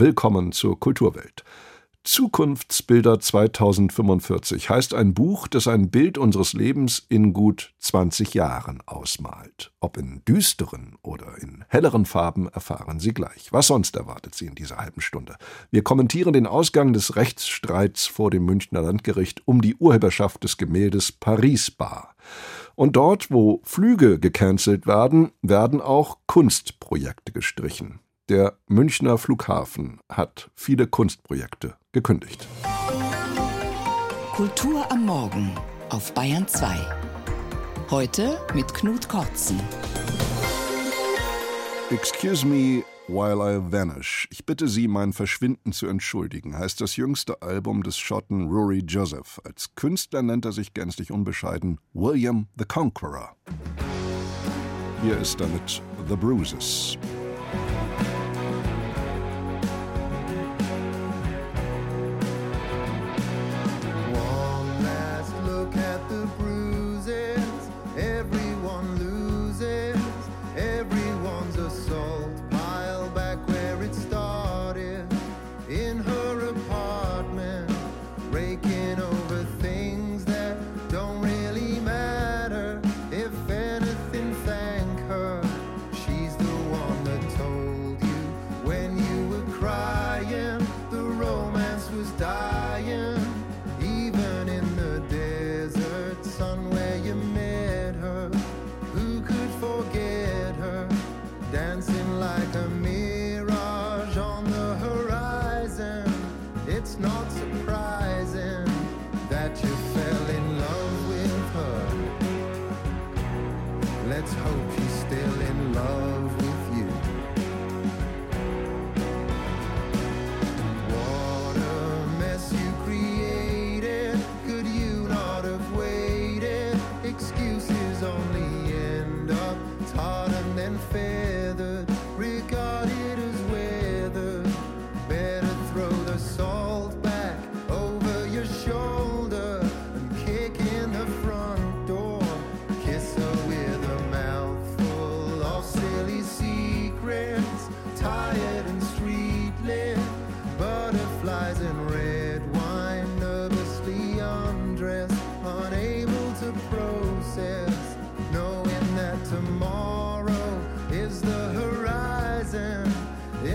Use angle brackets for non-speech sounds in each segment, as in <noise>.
Willkommen zur Kulturwelt. Zukunftsbilder 2045 heißt ein Buch, das ein Bild unseres Lebens in gut 20 Jahren ausmalt. Ob in düsteren oder in helleren Farben erfahren Sie gleich. Was sonst erwartet Sie in dieser halben Stunde? Wir kommentieren den Ausgang des Rechtsstreits vor dem Münchner Landgericht um die Urheberschaft des Gemäldes Paris Bar. Und dort, wo Flüge gecancelt werden, werden auch Kunstprojekte gestrichen. Der Münchner Flughafen hat viele Kunstprojekte gekündigt. Kultur am Morgen auf Bayern 2. Heute mit Knut Kortzen. Excuse me while I vanish. Ich bitte Sie, mein Verschwinden zu entschuldigen, heißt das jüngste Album des Schotten Rory Joseph. Als Künstler nennt er sich gänzlich unbescheiden William the Conqueror. Hier ist damit The Bruises.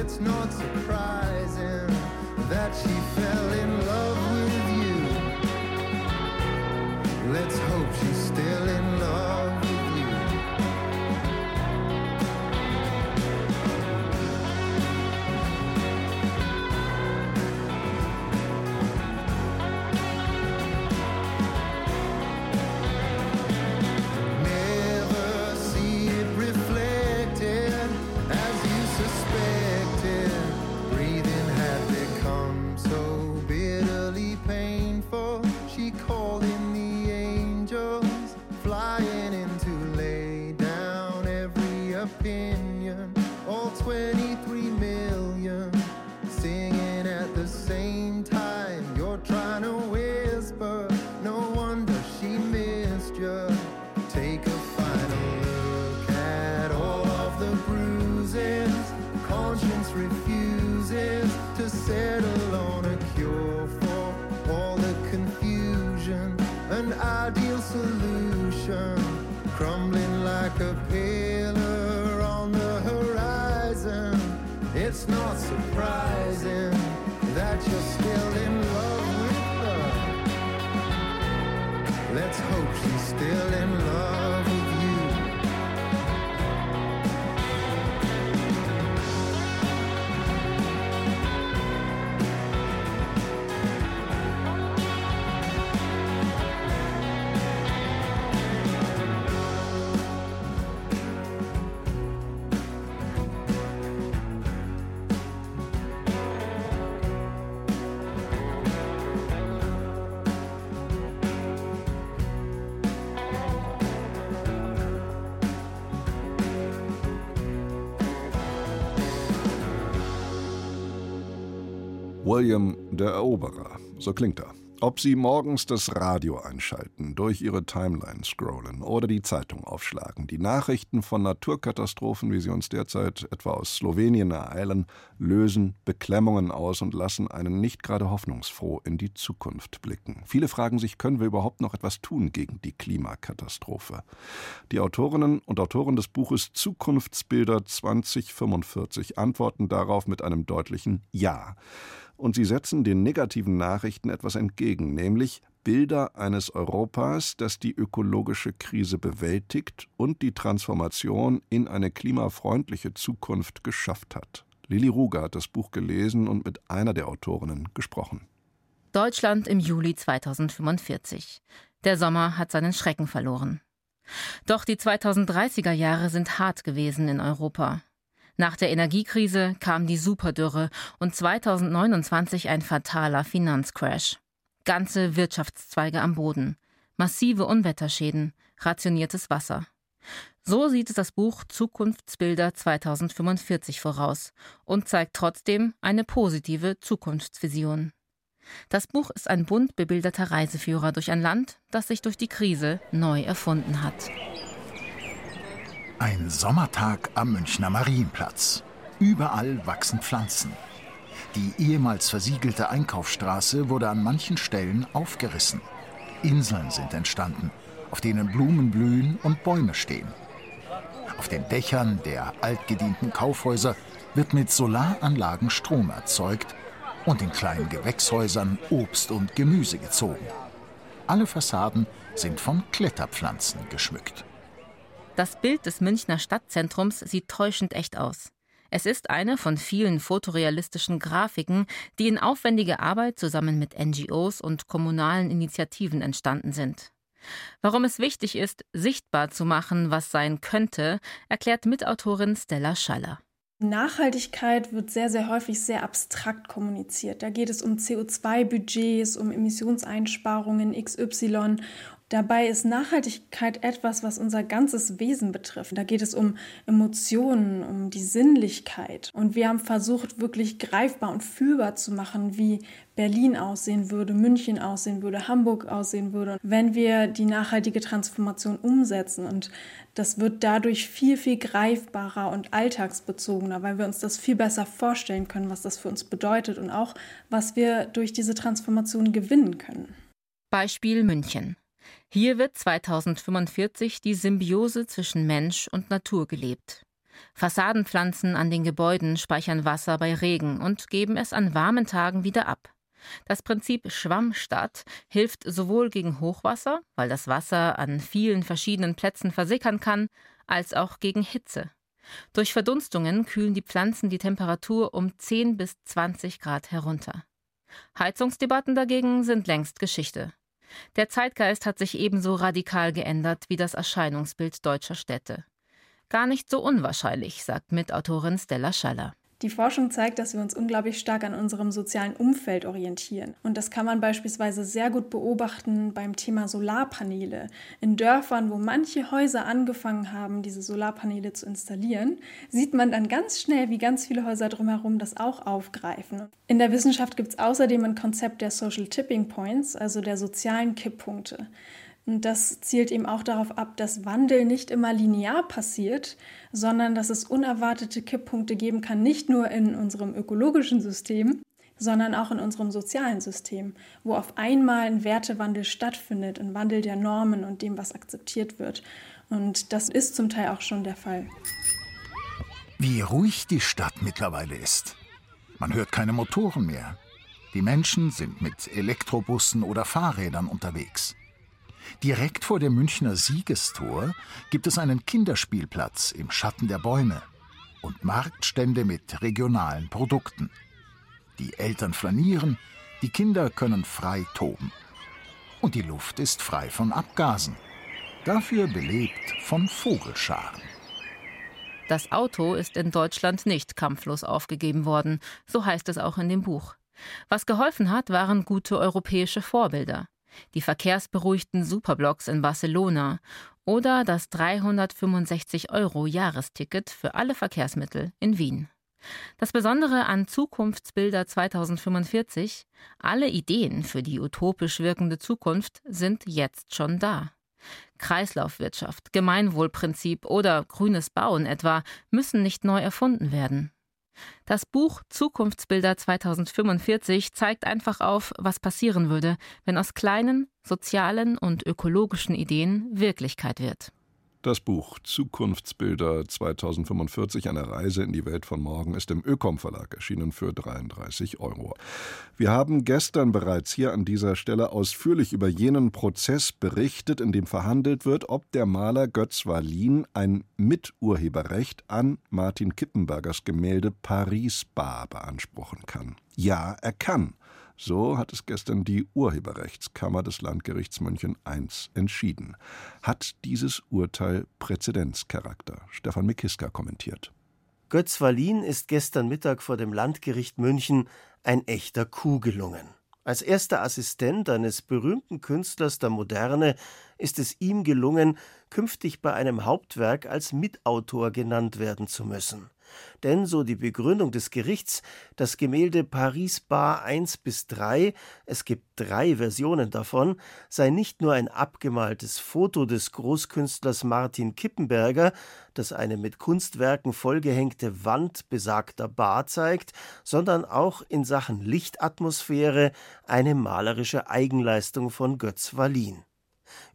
it's not surprising that she fell in love. take William der Eroberer, so klingt er. Ob Sie morgens das Radio einschalten, durch Ihre Timeline scrollen oder die Zeitung aufschlagen, die Nachrichten von Naturkatastrophen, wie sie uns derzeit etwa aus Slowenien ereilen, lösen Beklemmungen aus und lassen einen nicht gerade hoffnungsfroh in die Zukunft blicken. Viele fragen sich, können wir überhaupt noch etwas tun gegen die Klimakatastrophe? Die Autorinnen und Autoren des Buches Zukunftsbilder 2045 antworten darauf mit einem deutlichen Ja und sie setzen den negativen Nachrichten etwas entgegen, nämlich Bilder eines Europas, das die ökologische Krise bewältigt und die Transformation in eine klimafreundliche Zukunft geschafft hat. Lili Ruger hat das Buch gelesen und mit einer der Autorinnen gesprochen. Deutschland im Juli 2045. Der Sommer hat seinen Schrecken verloren. Doch die 2030er Jahre sind hart gewesen in Europa. Nach der Energiekrise kam die Superdürre und 2029 ein fataler Finanzcrash. Ganze Wirtschaftszweige am Boden, massive Unwetterschäden, rationiertes Wasser. So sieht es das Buch Zukunftsbilder 2045 voraus und zeigt trotzdem eine positive Zukunftsvision. Das Buch ist ein bunt bebilderter Reiseführer durch ein Land, das sich durch die Krise neu erfunden hat. Ein Sommertag am Münchner Marienplatz. Überall wachsen Pflanzen. Die ehemals versiegelte Einkaufsstraße wurde an manchen Stellen aufgerissen. Inseln sind entstanden, auf denen Blumen blühen und Bäume stehen. Auf den Dächern der altgedienten Kaufhäuser wird mit Solaranlagen Strom erzeugt und in kleinen Gewächshäusern Obst und Gemüse gezogen. Alle Fassaden sind von Kletterpflanzen geschmückt. Das Bild des Münchner Stadtzentrums sieht täuschend echt aus. Es ist eine von vielen fotorealistischen Grafiken, die in aufwendiger Arbeit zusammen mit NGOs und kommunalen Initiativen entstanden sind. Warum es wichtig ist, sichtbar zu machen, was sein könnte, erklärt Mitautorin Stella Schaller. Nachhaltigkeit wird sehr, sehr häufig sehr abstrakt kommuniziert. Da geht es um CO2-Budgets, um Emissionseinsparungen XY Dabei ist Nachhaltigkeit etwas, was unser ganzes Wesen betrifft. Da geht es um Emotionen, um die Sinnlichkeit. Und wir haben versucht, wirklich greifbar und fühlbar zu machen, wie Berlin aussehen würde, München aussehen würde, Hamburg aussehen würde, wenn wir die nachhaltige Transformation umsetzen. Und das wird dadurch viel, viel greifbarer und alltagsbezogener, weil wir uns das viel besser vorstellen können, was das für uns bedeutet und auch, was wir durch diese Transformation gewinnen können. Beispiel München. Hier wird 2045 die Symbiose zwischen Mensch und Natur gelebt. Fassadenpflanzen an den Gebäuden speichern Wasser bei Regen und geben es an warmen Tagen wieder ab. Das Prinzip Schwammstadt hilft sowohl gegen Hochwasser, weil das Wasser an vielen verschiedenen Plätzen versickern kann, als auch gegen Hitze. Durch Verdunstungen kühlen die Pflanzen die Temperatur um 10 bis 20 Grad herunter. Heizungsdebatten dagegen sind längst Geschichte. Der Zeitgeist hat sich ebenso radikal geändert wie das Erscheinungsbild deutscher Städte. Gar nicht so unwahrscheinlich, sagt Mitautorin Stella Schaller. Die Forschung zeigt, dass wir uns unglaublich stark an unserem sozialen Umfeld orientieren. Und das kann man beispielsweise sehr gut beobachten beim Thema Solarpaneele. In Dörfern, wo manche Häuser angefangen haben, diese Solarpaneele zu installieren, sieht man dann ganz schnell, wie ganz viele Häuser drumherum das auch aufgreifen. In der Wissenschaft gibt es außerdem ein Konzept der Social Tipping Points, also der sozialen Kipppunkte. Und das zielt eben auch darauf ab, dass Wandel nicht immer linear passiert, sondern dass es unerwartete Kipppunkte geben kann, nicht nur in unserem ökologischen System, sondern auch in unserem sozialen System, wo auf einmal ein Wertewandel stattfindet, ein Wandel der Normen und dem, was akzeptiert wird. Und das ist zum Teil auch schon der Fall. Wie ruhig die Stadt mittlerweile ist. Man hört keine Motoren mehr. Die Menschen sind mit Elektrobussen oder Fahrrädern unterwegs. Direkt vor dem Münchner Siegestor gibt es einen Kinderspielplatz im Schatten der Bäume und Marktstände mit regionalen Produkten. Die Eltern flanieren, die Kinder können frei toben. Und die Luft ist frei von Abgasen, dafür belebt von Vogelscharen. Das Auto ist in Deutschland nicht kampflos aufgegeben worden, so heißt es auch in dem Buch. Was geholfen hat, waren gute europäische Vorbilder die verkehrsberuhigten Superblocks in Barcelona oder das 365 Euro Jahresticket für alle Verkehrsmittel in Wien. Das Besondere an Zukunftsbilder 2045, alle Ideen für die utopisch wirkende Zukunft sind jetzt schon da. Kreislaufwirtschaft, Gemeinwohlprinzip oder grünes Bauen etwa müssen nicht neu erfunden werden. Das Buch Zukunftsbilder 2045 zeigt einfach auf, was passieren würde, wenn aus kleinen, sozialen und ökologischen Ideen Wirklichkeit wird. Das Buch Zukunftsbilder 2045, eine Reise in die Welt von morgen, ist im Ökom Verlag erschienen für 33 Euro. Wir haben gestern bereits hier an dieser Stelle ausführlich über jenen Prozess berichtet, in dem verhandelt wird, ob der Maler Götz Wallin ein Miturheberrecht an Martin Kippenbergers Gemälde Paris Bar beanspruchen kann. Ja, er kann. So hat es gestern die Urheberrechtskammer des Landgerichts München I entschieden. Hat dieses Urteil Präzedenzcharakter? Stefan Mikiska kommentiert. Götz Wallin ist gestern Mittag vor dem Landgericht München ein echter Coup gelungen. Als erster Assistent eines berühmten Künstlers der Moderne ist es ihm gelungen, künftig bei einem Hauptwerk als Mitautor genannt werden zu müssen denn, so die Begründung des Gerichts, das Gemälde Paris Bar 1 bis 3, es gibt drei Versionen davon, sei nicht nur ein abgemaltes Foto des Großkünstlers Martin Kippenberger, das eine mit Kunstwerken vollgehängte Wand besagter Bar zeigt, sondern auch in Sachen Lichtatmosphäre eine malerische Eigenleistung von Götz Wallin.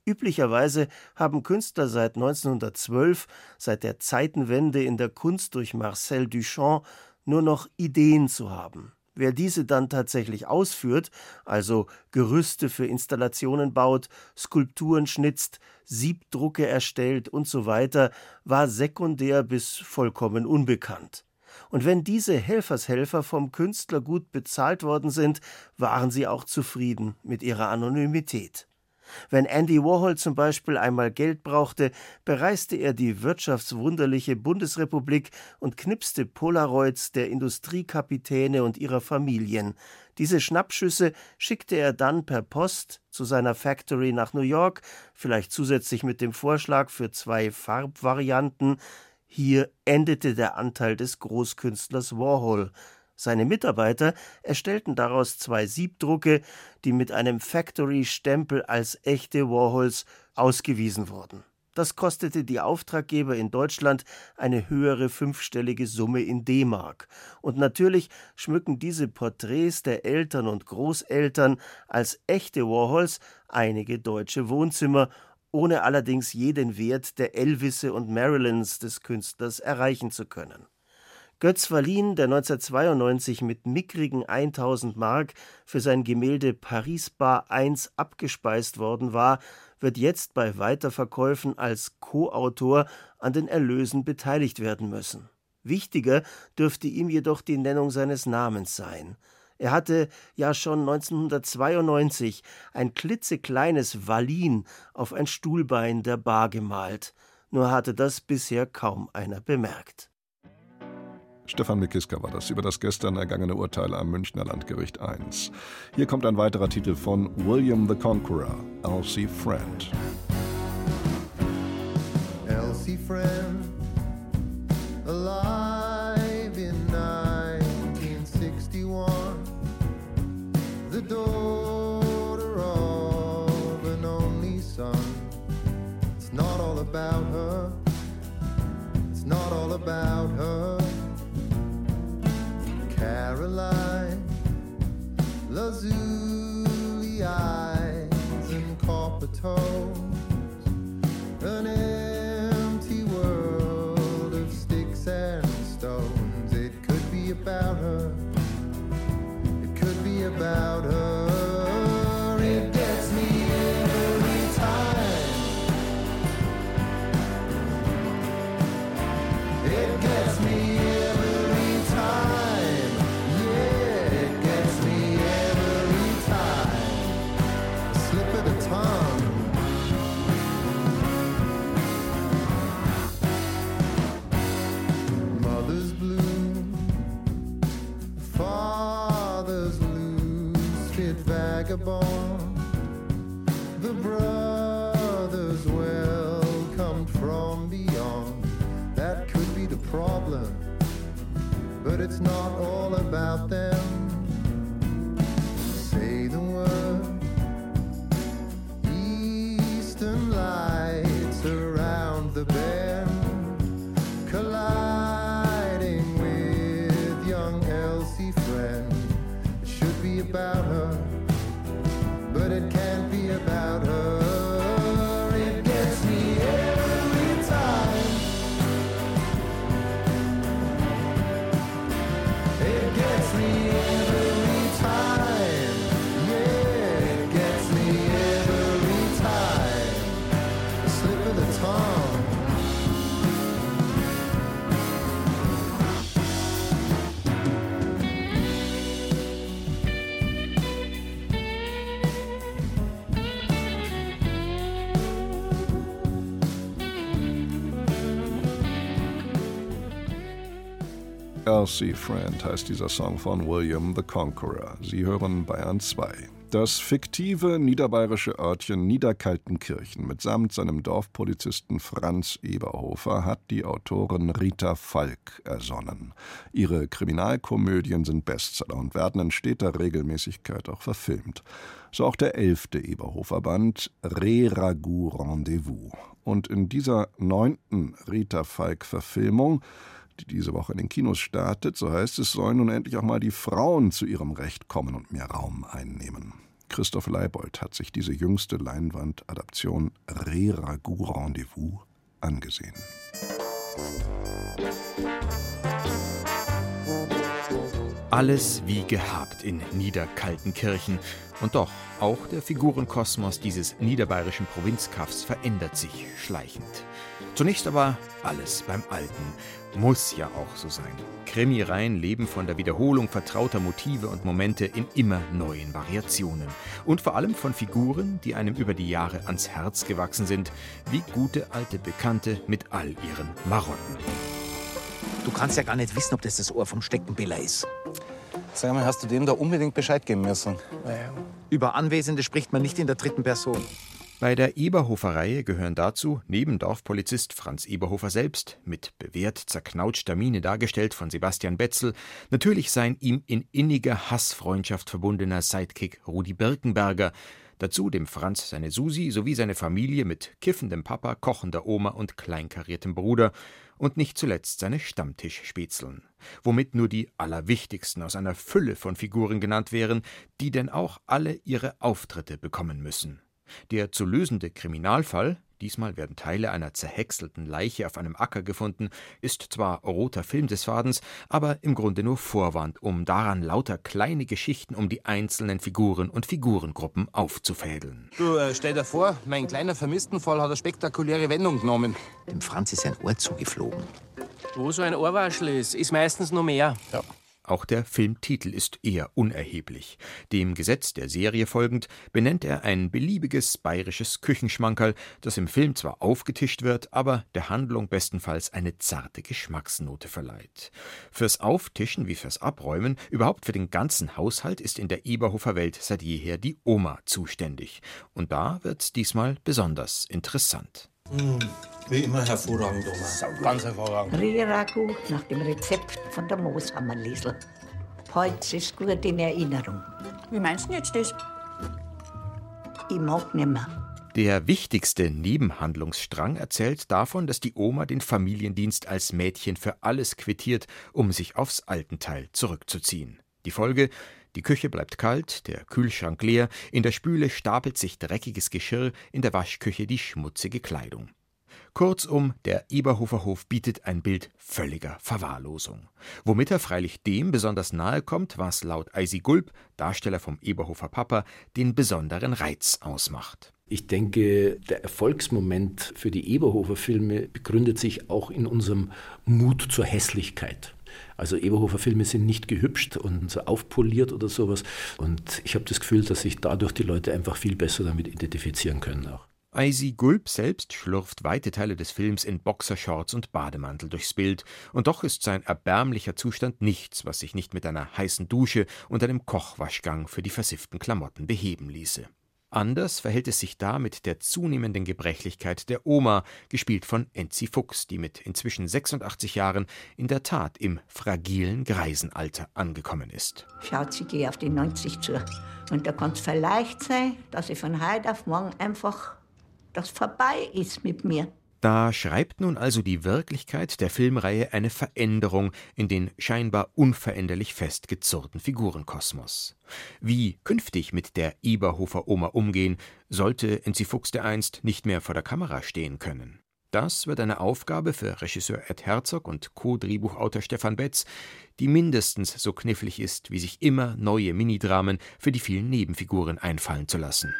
Üblicherweise haben Künstler seit 1912, seit der Zeitenwende in der Kunst durch Marcel Duchamp, nur noch Ideen zu haben. Wer diese dann tatsächlich ausführt, also Gerüste für Installationen baut, Skulpturen schnitzt, Siebdrucke erstellt und so weiter, war sekundär bis vollkommen unbekannt. Und wenn diese Helfershelfer vom Künstler gut bezahlt worden sind, waren sie auch zufrieden mit ihrer Anonymität. Wenn Andy Warhol zum Beispiel einmal Geld brauchte, bereiste er die wirtschaftswunderliche Bundesrepublik und knipste Polaroids der Industriekapitäne und ihrer Familien. Diese Schnappschüsse schickte er dann per Post zu seiner Factory nach New York, vielleicht zusätzlich mit dem Vorschlag für zwei Farbvarianten. Hier endete der Anteil des Großkünstlers Warhol. Seine Mitarbeiter erstellten daraus zwei Siebdrucke, die mit einem Factory-Stempel als echte Warhols ausgewiesen wurden. Das kostete die Auftraggeber in Deutschland eine höhere fünfstellige Summe in D-Mark. Und natürlich schmücken diese Porträts der Eltern und Großeltern als echte Warhols einige deutsche Wohnzimmer, ohne allerdings jeden Wert der Elvisse und Marilyns des Künstlers erreichen zu können. Götz Wallin, der 1992 mit mickrigen 1000 Mark für sein Gemälde Paris Bar 1 abgespeist worden war, wird jetzt bei Weiterverkäufen als Co-Autor an den Erlösen beteiligt werden müssen. Wichtiger dürfte ihm jedoch die Nennung seines Namens sein. Er hatte ja schon 1992 ein klitzekleines Wallin auf ein Stuhlbein der Bar gemalt, nur hatte das bisher kaum einer bemerkt. Stefan Mikiska war das über das gestern ergangene Urteil am Münchner Landgericht I. Hier kommt ein weiterer Titel von William the Conqueror, Elsie Friend. Elsie Friend, alive in 1961, the daughter of an only son. It's not all about her, it's not all about her. Oh. Vagabond. The brothers welcomed from beyond. That could be the problem. But it's not all about them. Say the word. Eastern lights around the bend, colliding with young Elsie friend. It should be about Elsie Friend heißt dieser Song von William the Conqueror. Sie hören Bayern 2. Das fiktive niederbayerische Örtchen Niederkaltenkirchen mitsamt seinem Dorfpolizisten Franz Eberhofer hat die Autorin Rita Falk ersonnen. Ihre Kriminalkomödien sind Bestseller und werden in steter Regelmäßigkeit auch verfilmt. So auch der elfte Eberhofer-Band Re Ragout Rendezvous. Und in dieser neunten Rita Falk-Verfilmung die diese Woche in den Kinos startet, so heißt es, sollen nun endlich auch mal die Frauen zu ihrem Recht kommen und mehr Raum einnehmen. Christoph Leibold hat sich diese jüngste Leinwandadaption Re Ragout Rendezvous angesehen. Alles wie gehabt in Niederkaltenkirchen. Und doch, auch der Figurenkosmos dieses niederbayerischen Provinzkaffs verändert sich schleichend. Zunächst aber alles beim Alten. Muss ja auch so sein. Krimireihen leben von der Wiederholung vertrauter Motive und Momente in immer neuen Variationen. Und vor allem von Figuren, die einem über die Jahre ans Herz gewachsen sind, wie gute alte Bekannte mit all ihren Marotten. Du kannst ja gar nicht wissen, ob das das Ohr vom Steckenbiller ist. Sag mal, hast du dem da unbedingt Bescheid geben müssen? Über Anwesende spricht man nicht in der dritten Person. Bei der Eberhofer-Reihe gehören dazu, neben Dorfpolizist Franz Eberhofer selbst, mit bewährt zerknautschter Miene dargestellt von Sebastian Betzel, natürlich sein ihm in inniger Hassfreundschaft verbundener Sidekick Rudi Birkenberger, dazu dem Franz seine Susi sowie seine Familie mit kiffendem Papa, kochender Oma und kleinkariertem Bruder und nicht zuletzt seine Stammtischspätzeln, womit nur die allerwichtigsten aus einer Fülle von Figuren genannt wären, die denn auch alle ihre Auftritte bekommen müssen. Der zu lösende Kriminalfall, diesmal werden Teile einer zerhäckselten Leiche auf einem Acker gefunden, ist zwar roter Film des Fadens, aber im Grunde nur Vorwand, um daran lauter kleine Geschichten um die einzelnen Figuren und Figurengruppen aufzufädeln. Du, äh, stell dir vor, mein kleiner Vermisstenfall hat eine spektakuläre Wendung genommen. Dem Franz ist ein Ohr zugeflogen. Wo so ein Ohrwaschel ist, ist meistens nur mehr. Ja. Auch der Filmtitel ist eher unerheblich. Dem Gesetz der Serie folgend benennt er ein beliebiges bayerisches Küchenschmankerl, das im Film zwar aufgetischt wird, aber der Handlung bestenfalls eine zarte Geschmacksnote verleiht. Fürs Auftischen wie fürs Abräumen, überhaupt für den ganzen Haushalt ist in der Eberhofer Welt seit jeher die Oma zuständig. Und da wird's diesmal besonders interessant. Wie immer hervorragend, Oma. Ganz hervorragend. Riragu nach dem Rezept von der Mooshammer-Liesel. Heute ist gut in Erinnerung. Wie meinst du jetzt das? Ich mag nimmer. Der wichtigste Nebenhandlungsstrang erzählt davon, dass die Oma den Familiendienst als Mädchen für alles quittiert, um sich aufs Altenteil zurückzuziehen. Die Folge die Küche bleibt kalt, der Kühlschrank leer, in der Spüle stapelt sich dreckiges Geschirr, in der Waschküche die schmutzige Kleidung. Kurzum, der Eberhofer Hof bietet ein Bild völliger Verwahrlosung. Womit er freilich dem besonders nahe kommt, was laut Eisi Gulb, Darsteller vom Eberhofer Papa, den besonderen Reiz ausmacht. Ich denke, der Erfolgsmoment für die Eberhofer Filme begründet sich auch in unserem Mut zur Hässlichkeit. Also Eberhofer Filme sind nicht gehübscht und so aufpoliert oder sowas. Und ich habe das Gefühl, dass sich dadurch die Leute einfach viel besser damit identifizieren können auch. Eisi Gulb selbst schlurft weite Teile des Films in Boxershorts und Bademantel durchs Bild, und doch ist sein erbärmlicher Zustand nichts, was sich nicht mit einer heißen Dusche und einem Kochwaschgang für die versifften Klamotten beheben ließe. Anders verhält es sich da mit der zunehmenden Gebrechlichkeit der Oma, gespielt von Enzi Fuchs, die mit inzwischen 86 Jahren in der Tat im fragilen Greisenalter angekommen ist. Schaut, sie geht auf die 90 zu. Und da kann es vielleicht sein, dass ich von heute auf morgen einfach das vorbei ist mit mir. Da schreibt nun also die Wirklichkeit der Filmreihe eine Veränderung in den scheinbar unveränderlich festgezurrten Figurenkosmos. Wie künftig mit der Eberhofer Oma umgehen, sollte Enzi Fuchs dereinst nicht mehr vor der Kamera stehen können. Das wird eine Aufgabe für Regisseur Ed Herzog und Co-Drehbuchautor Stefan Betz, die mindestens so knifflig ist, wie sich immer neue Minidramen für die vielen Nebenfiguren einfallen zu lassen.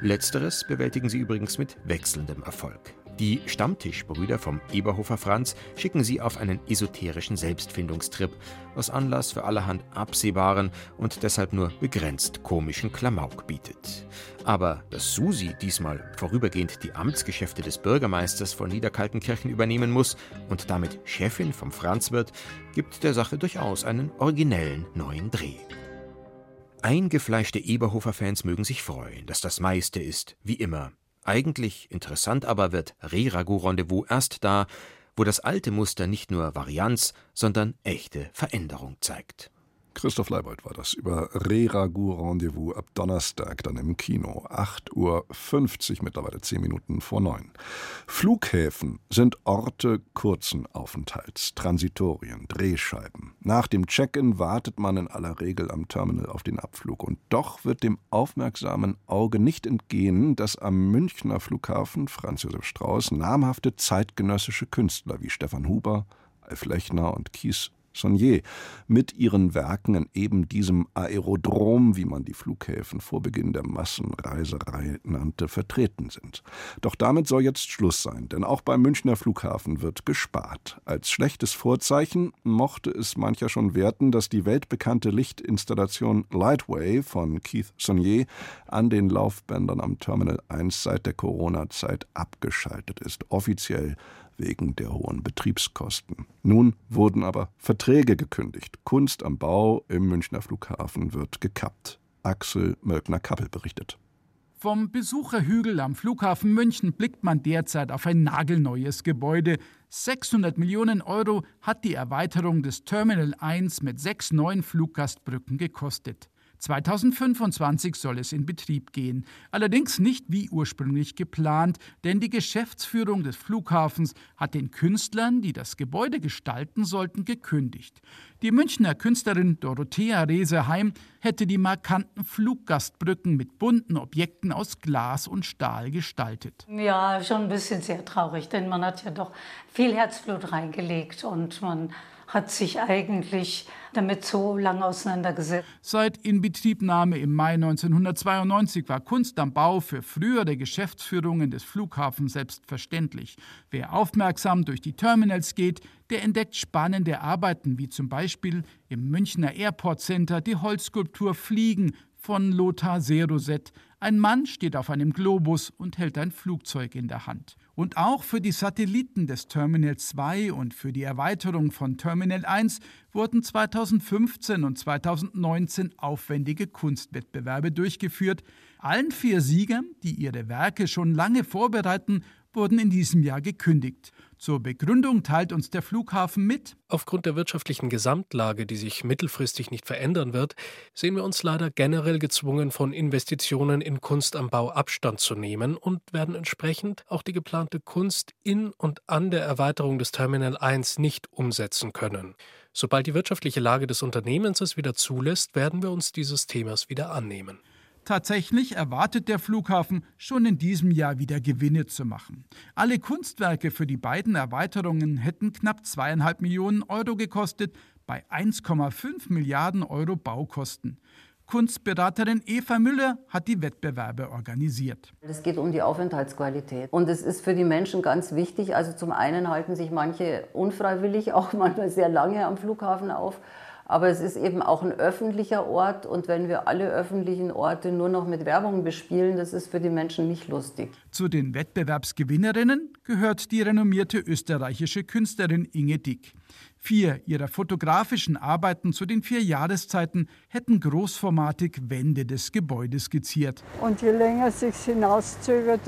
Letzteres bewältigen sie übrigens mit wechselndem Erfolg. Die Stammtischbrüder vom Eberhofer Franz schicken sie auf einen esoterischen Selbstfindungstrip, was Anlass für allerhand absehbaren und deshalb nur begrenzt komischen Klamauk bietet. Aber dass Susi diesmal vorübergehend die Amtsgeschäfte des Bürgermeisters von Niederkaltenkirchen übernehmen muss und damit Chefin vom Franz wird, gibt der Sache durchaus einen originellen neuen Dreh. Eingefleischte Eberhofer-Fans mögen sich freuen, dass das meiste ist, wie immer, eigentlich interessant aber wird Re-Ragout-Rendezvous erst da, wo das alte Muster nicht nur Varianz, sondern echte Veränderung zeigt. Christoph Leibold war das über Re-Ragout Rendezvous ab Donnerstag dann im Kino. 8.50 Uhr, mittlerweile 10 Minuten vor 9. Flughäfen sind Orte kurzen Aufenthalts, Transitorien, Drehscheiben. Nach dem Check-in wartet man in aller Regel am Terminal auf den Abflug. Und doch wird dem aufmerksamen Auge nicht entgehen, dass am Münchner Flughafen Franz Josef Strauß namhafte zeitgenössische Künstler wie Stefan Huber, Alf Lechner und Kies Saunier mit ihren Werken in eben diesem Aerodrom, wie man die Flughäfen vor Beginn der Massenreiserei nannte, vertreten sind. Doch damit soll jetzt Schluss sein, denn auch beim Münchner Flughafen wird gespart. Als schlechtes Vorzeichen mochte es mancher schon werten, dass die weltbekannte Lichtinstallation Lightway von Keith Saunier an den Laufbändern am Terminal 1 seit der Corona-Zeit abgeschaltet ist. Offiziell wegen der hohen Betriebskosten. Nun wurden aber Verträge gekündigt. Kunst am Bau im Münchner Flughafen wird gekappt. Axel Mölkner-Kappel berichtet. Vom Besucherhügel am Flughafen München blickt man derzeit auf ein nagelneues Gebäude. 600 Millionen Euro hat die Erweiterung des Terminal 1 mit sechs neuen Fluggastbrücken gekostet. 2025 soll es in Betrieb gehen. Allerdings nicht wie ursprünglich geplant, denn die Geschäftsführung des Flughafens hat den Künstlern, die das Gebäude gestalten sollten, gekündigt. Die Münchner Künstlerin Dorothea Reseheim hätte die markanten Fluggastbrücken mit bunten Objekten aus Glas und Stahl gestaltet. Ja, schon ein bisschen sehr traurig, denn man hat ja doch viel Herzblut reingelegt und man hat sich eigentlich damit so lange auseinandergesetzt. Seit Inbetriebnahme im Mai 1992 war Kunst am Bau für frühere Geschäftsführungen des Flughafens selbstverständlich. Wer aufmerksam durch die Terminals geht, der entdeckt spannende Arbeiten, wie zum Beispiel im Münchner Airport Center die Holzskulptur Fliegen von Lothar Seroset. Ein Mann steht auf einem Globus und hält ein Flugzeug in der Hand. Und auch für die Satelliten des Terminal 2 und für die Erweiterung von Terminal 1 wurden 2015 und 2019 aufwendige Kunstwettbewerbe durchgeführt. Allen vier Siegern, die ihre Werke schon lange vorbereiten, wurden in diesem Jahr gekündigt. Zur Begründung teilt uns der Flughafen mit. Aufgrund der wirtschaftlichen Gesamtlage, die sich mittelfristig nicht verändern wird, sehen wir uns leider generell gezwungen, von Investitionen in Kunst am Bau Abstand zu nehmen und werden entsprechend auch die geplante Kunst in und an der Erweiterung des Terminal 1 nicht umsetzen können. Sobald die wirtschaftliche Lage des Unternehmens es wieder zulässt, werden wir uns dieses Themas wieder annehmen. Tatsächlich erwartet der Flughafen schon in diesem Jahr wieder Gewinne zu machen. Alle Kunstwerke für die beiden Erweiterungen hätten knapp zweieinhalb Millionen Euro gekostet, bei 1,5 Milliarden Euro Baukosten. Kunstberaterin Eva Müller hat die Wettbewerbe organisiert. Es geht um die Aufenthaltsqualität. Und es ist für die Menschen ganz wichtig. Also zum einen halten sich manche unfreiwillig auch <laughs> manchmal sehr lange am Flughafen auf. Aber es ist eben auch ein öffentlicher Ort und wenn wir alle öffentlichen Orte nur noch mit Werbung bespielen, das ist für die Menschen nicht lustig. Zu den Wettbewerbsgewinnerinnen gehört die renommierte österreichische Künstlerin Inge Dick. Vier ihrer fotografischen Arbeiten zu den vier Jahreszeiten hätten großformatig Wände des Gebäudes skizziert. Und je länger es sich hinauszögert,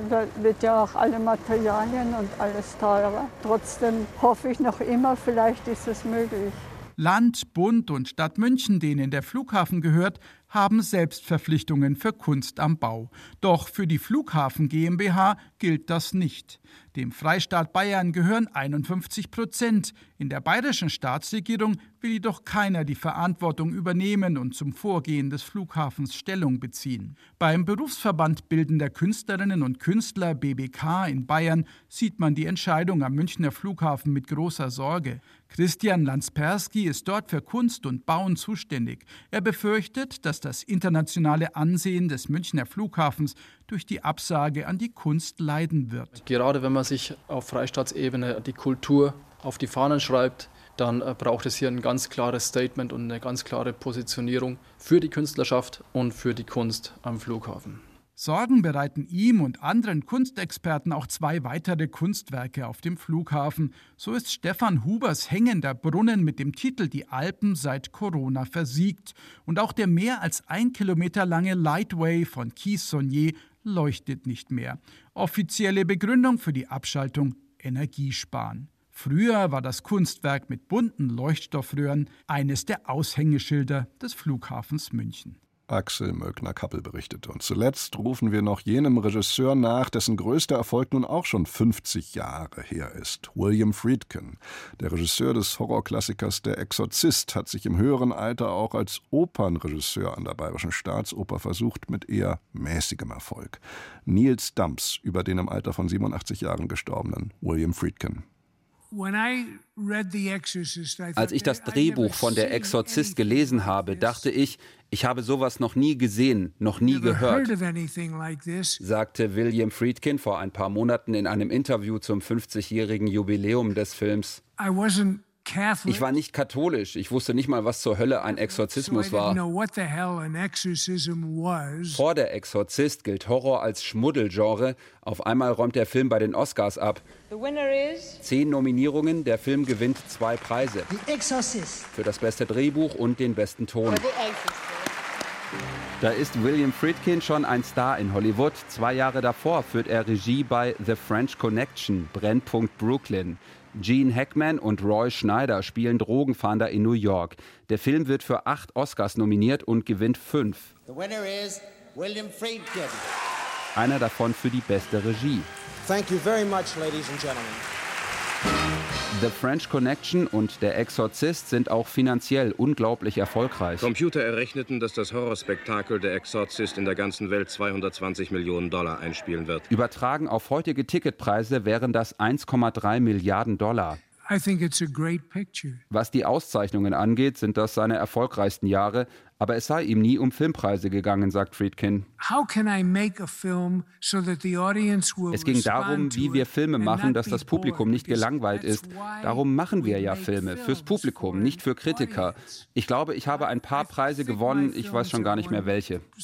wird ja auch alle Materialien und alles teurer. Trotzdem hoffe ich noch immer, vielleicht ist es möglich. Land, Bund und Stadt München, denen der Flughafen gehört, haben Selbstverpflichtungen für Kunst am Bau. Doch für die Flughafen GmbH gilt das nicht. Dem Freistaat Bayern gehören 51 Prozent. In der bayerischen Staatsregierung will jedoch keiner die Verantwortung übernehmen und zum Vorgehen des Flughafens Stellung beziehen. Beim Berufsverband Bildender Künstlerinnen und Künstler BBK in Bayern sieht man die Entscheidung am Münchner Flughafen mit großer Sorge. Christian Lanspersky ist dort für Kunst und Bauen zuständig. Er befürchtet, dass das internationale Ansehen des Münchner Flughafens durch die Absage an die Kunst leiden wird. Gerade wenn man sich auf Freistaatsebene die Kultur auf die Fahnen schreibt, dann äh, braucht es hier ein ganz klares Statement und eine ganz klare Positionierung für die Künstlerschaft und für die Kunst am Flughafen. Sorgen bereiten ihm und anderen Kunstexperten auch zwei weitere Kunstwerke auf dem Flughafen. So ist Stefan Hubers hängender Brunnen mit dem Titel Die Alpen seit Corona versiegt. Und auch der mehr als ein Kilometer lange Lightway von Keith Saunier leuchtet nicht mehr. Offizielle Begründung für die Abschaltung Energiesparen. Früher war das Kunstwerk mit bunten Leuchtstoffröhren eines der Aushängeschilder des Flughafens München. Axel Möckner-Kappel berichtete. Und zuletzt rufen wir noch jenem Regisseur nach, dessen größter Erfolg nun auch schon 50 Jahre her ist. William Friedkin. Der Regisseur des Horrorklassikers Der Exorzist hat sich im höheren Alter auch als Opernregisseur an der Bayerischen Staatsoper versucht, mit eher mäßigem Erfolg. Niels Dumps über den im Alter von 87 Jahren gestorbenen William Friedkin. Als ich das Drehbuch von Der Exorzist gelesen habe, dachte ich, ich habe sowas noch nie gesehen, noch nie gehört, sagte William Friedkin vor ein paar Monaten in einem Interview zum 50-jährigen Jubiläum des Films. Ich war nicht katholisch. Ich wusste nicht mal, was zur Hölle ein Exorzismus war. Vor der Exorzist gilt Horror als Schmuddelgenre. Auf einmal räumt der Film bei den Oscars ab. Zehn Nominierungen, der Film gewinnt zwei Preise. Für das beste Drehbuch und den besten Ton. Da ist William Friedkin schon ein Star in Hollywood. Zwei Jahre davor führt er Regie bei The French Connection, Brennpunkt Brooklyn. Gene Hackman und Roy Schneider spielen Drogenfahnder in New York. Der Film wird für acht Oscars nominiert und gewinnt fünf. Einer davon für die beste Regie. Thank you very much, ladies and gentlemen. The French Connection und Der Exorzist sind auch finanziell unglaublich erfolgreich. Computer errechneten, dass das Horrorspektakel Der Exorzist in der ganzen Welt 220 Millionen Dollar einspielen wird. Übertragen auf heutige Ticketpreise wären das 1,3 Milliarden Dollar. Was die Auszeichnungen angeht, sind das seine erfolgreichsten Jahre, aber es sei ihm nie um Filmpreise gegangen, sagt Friedkin. Es ging darum, wie wir Filme machen, dass das Publikum nicht gelangweilt ist. Darum machen wir ja Filme, fürs Publikum, nicht für Kritiker. Ich glaube, ich habe ein paar Preise gewonnen, ich weiß schon gar nicht mehr welche. <laughs>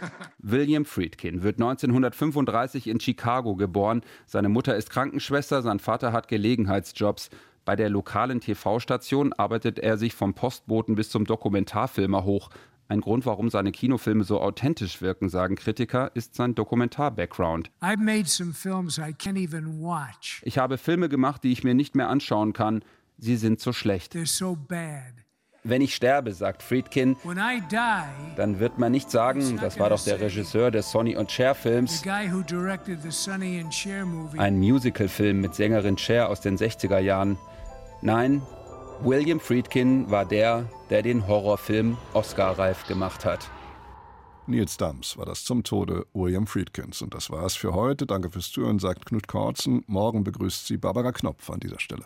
<laughs> William Friedkin wird 1935 in Chicago geboren. Seine Mutter ist Krankenschwester, sein Vater hat Gelegenheitsjobs. Bei der lokalen TV-Station arbeitet er sich vom Postboten bis zum Dokumentarfilmer hoch. Ein Grund, warum seine Kinofilme so authentisch wirken, sagen Kritiker, ist sein Dokumentar-Background. Ich habe Filme gemacht, die ich mir nicht mehr anschauen kann. Sie sind so schlecht. Wenn ich sterbe, sagt Friedkin, dann wird man nicht sagen, das war doch der Regisseur des Sonny und Cher Films. Ein Musicalfilm mit Sängerin Cher aus den 60er Jahren. Nein, William Friedkin war der, der den Horrorfilm Oscar-reif gemacht hat. Nils Dams war das zum Tode William Friedkins. Und das war's für heute. Danke fürs Zuhören, sagt Knut Korzen. Morgen begrüßt Sie Barbara Knopf an dieser Stelle.